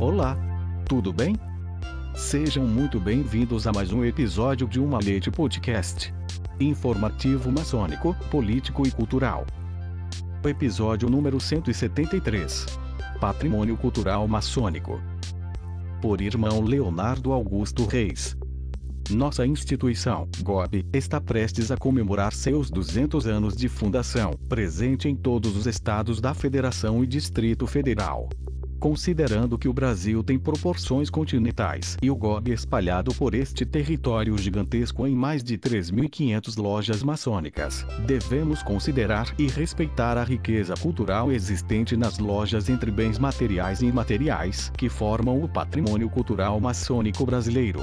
Olá! Tudo bem? Sejam muito bem-vindos a mais um episódio de Uma Leite Podcast. Informativo maçônico, político e cultural. Episódio número 173. Patrimônio Cultural Maçônico. Por irmão Leonardo Augusto Reis. Nossa instituição, GOB, está prestes a comemorar seus 200 anos de fundação, presente em todos os estados da Federação e Distrito Federal. Considerando que o Brasil tem proporções continentais e o GOB espalhado por este território gigantesco em mais de 3.500 lojas maçônicas, devemos considerar e respeitar a riqueza cultural existente nas lojas entre bens materiais e imateriais que formam o patrimônio cultural maçônico brasileiro.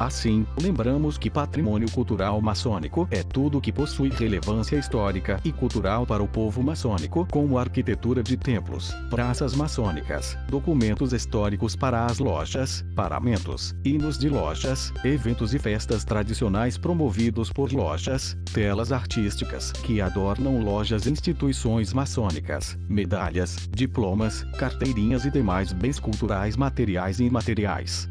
Assim, lembramos que patrimônio cultural maçônico é tudo que possui relevância histórica e cultural para o povo maçônico, como arquitetura de templos, praças maçônicas, documentos históricos para as lojas, paramentos, hinos de lojas, eventos e festas tradicionais promovidos por lojas, telas artísticas que adornam lojas e instituições maçônicas, medalhas, diplomas, carteirinhas e demais bens culturais materiais e imateriais.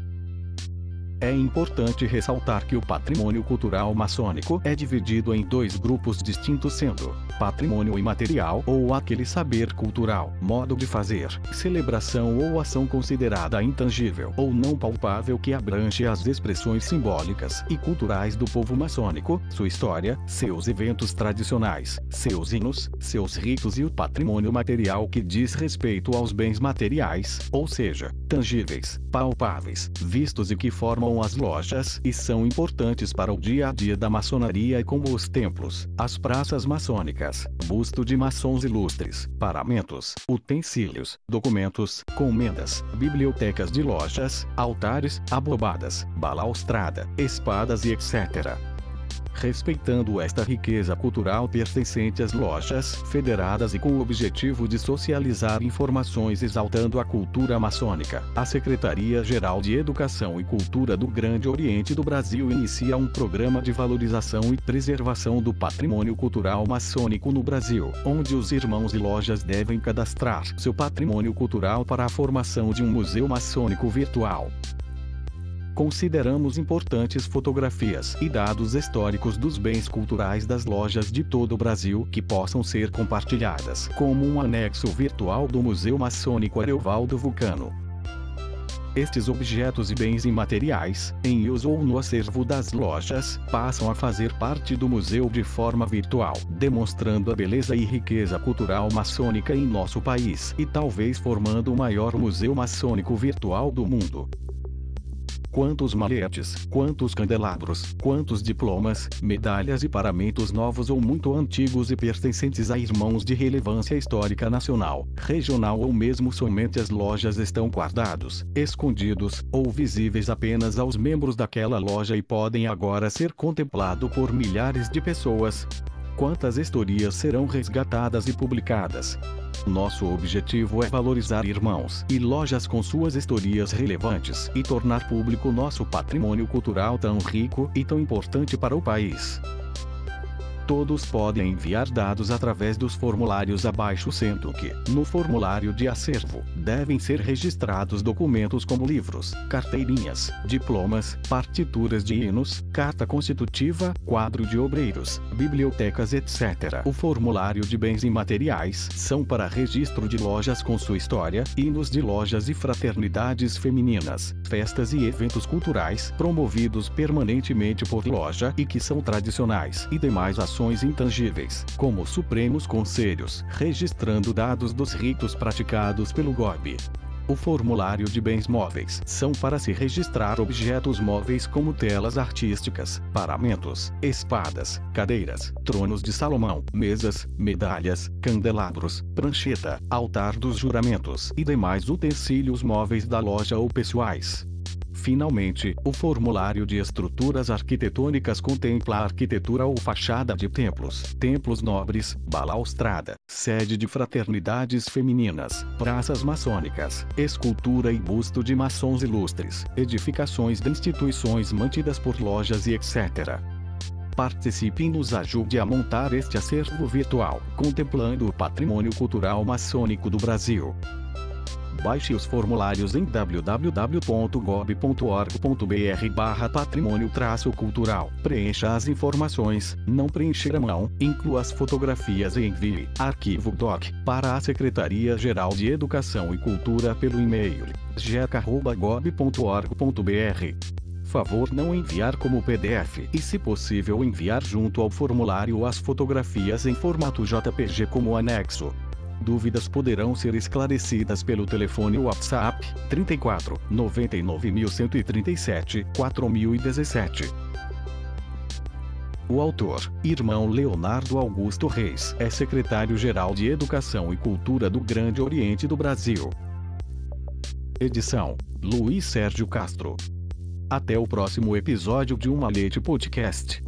É importante ressaltar que o patrimônio cultural maçônico é dividido em dois grupos distintos sendo patrimônio imaterial ou aquele saber cultural, modo de fazer, celebração ou ação considerada intangível ou não palpável que abrange as expressões simbólicas e culturais do povo maçônico, sua história, seus eventos tradicionais, seus hinos, seus ritos e o patrimônio material que diz respeito aos bens materiais, ou seja, tangíveis, palpáveis, vistos e que formam as lojas e são importantes para o dia a dia da maçonaria como os templos, as praças maçônicas, busto de maçons ilustres, paramentos, utensílios, documentos, comendas, bibliotecas de lojas, altares, abobadas, balaustrada, espadas e etc respeitando esta riqueza cultural pertencente às lojas federadas e com o objetivo de socializar informações exaltando a cultura maçônica. A Secretaria-Geral de Educação e Cultura do Grande Oriente do Brasil inicia um programa de valorização e preservação do patrimônio cultural maçônico no Brasil, onde os irmãos e lojas devem cadastrar seu patrimônio cultural para a formação de um museu maçônico virtual consideramos importantes fotografias e dados históricos dos bens culturais das lojas de todo o Brasil que possam ser compartilhadas, como um anexo virtual do Museu Maçônico Areovaldo Vulcano. Estes objetos e bens imateriais, em uso ou no acervo das lojas, passam a fazer parte do museu de forma virtual, demonstrando a beleza e riqueza cultural maçônica em nosso país e talvez formando o maior museu maçônico virtual do mundo. Quantos maletes, quantos candelabros, quantos diplomas, medalhas e paramentos novos ou muito antigos e pertencentes a irmãos de relevância histórica nacional, regional ou mesmo somente as lojas estão guardados, escondidos, ou visíveis apenas aos membros daquela loja e podem agora ser contemplado por milhares de pessoas. Quantas historias serão resgatadas e publicadas? Nosso objetivo é valorizar irmãos e lojas com suas historias relevantes e tornar público nosso patrimônio cultural tão rico e tão importante para o país. Todos podem enviar dados através dos formulários abaixo, sendo que, no formulário de acervo, devem ser registrados documentos como livros, carteirinhas, diplomas, partituras de hinos, carta constitutiva, quadro de obreiros, bibliotecas, etc. O formulário de bens imateriais são para registro de lojas com sua história, hinos de lojas e fraternidades femininas, festas e eventos culturais promovidos permanentemente por loja e que são tradicionais e demais ações intangíveis, como supremos conselhos, registrando dados dos ritos praticados pelo GOB. O formulário de bens móveis são para se registrar objetos móveis como telas artísticas, paramentos, espadas, cadeiras, tronos de Salomão, mesas, medalhas, candelabros, prancheta, altar dos juramentos e demais utensílios móveis da loja ou pessoais. Finalmente, o formulário de estruturas arquitetônicas contempla a arquitetura ou fachada de templos, templos nobres, balaustrada, sede de fraternidades femininas, praças maçônicas, escultura e busto de maçons ilustres, edificações de instituições mantidas por lojas e etc participe e nos ajude a montar este acervo virtual, contemplando o patrimônio cultural maçônico do Brasil. Baixe os formulários em www.gob.org.br patrimônio cultural. Preencha as informações, não preencher a mão, inclua as fotografias e envie arquivo doc para a Secretaria-Geral de Educação e Cultura pelo e-mail jeca.gob.org.br favor não enviar como PDF e se possível enviar junto ao formulário as fotografias em formato JPG como anexo. Dúvidas poderão ser esclarecidas pelo telefone WhatsApp 34 99137 4017. O autor, irmão Leonardo Augusto Reis, é secretário-geral de Educação e Cultura do Grande Oriente do Brasil. Edição: Luiz Sérgio Castro. Até o próximo episódio de Uma Leite Podcast.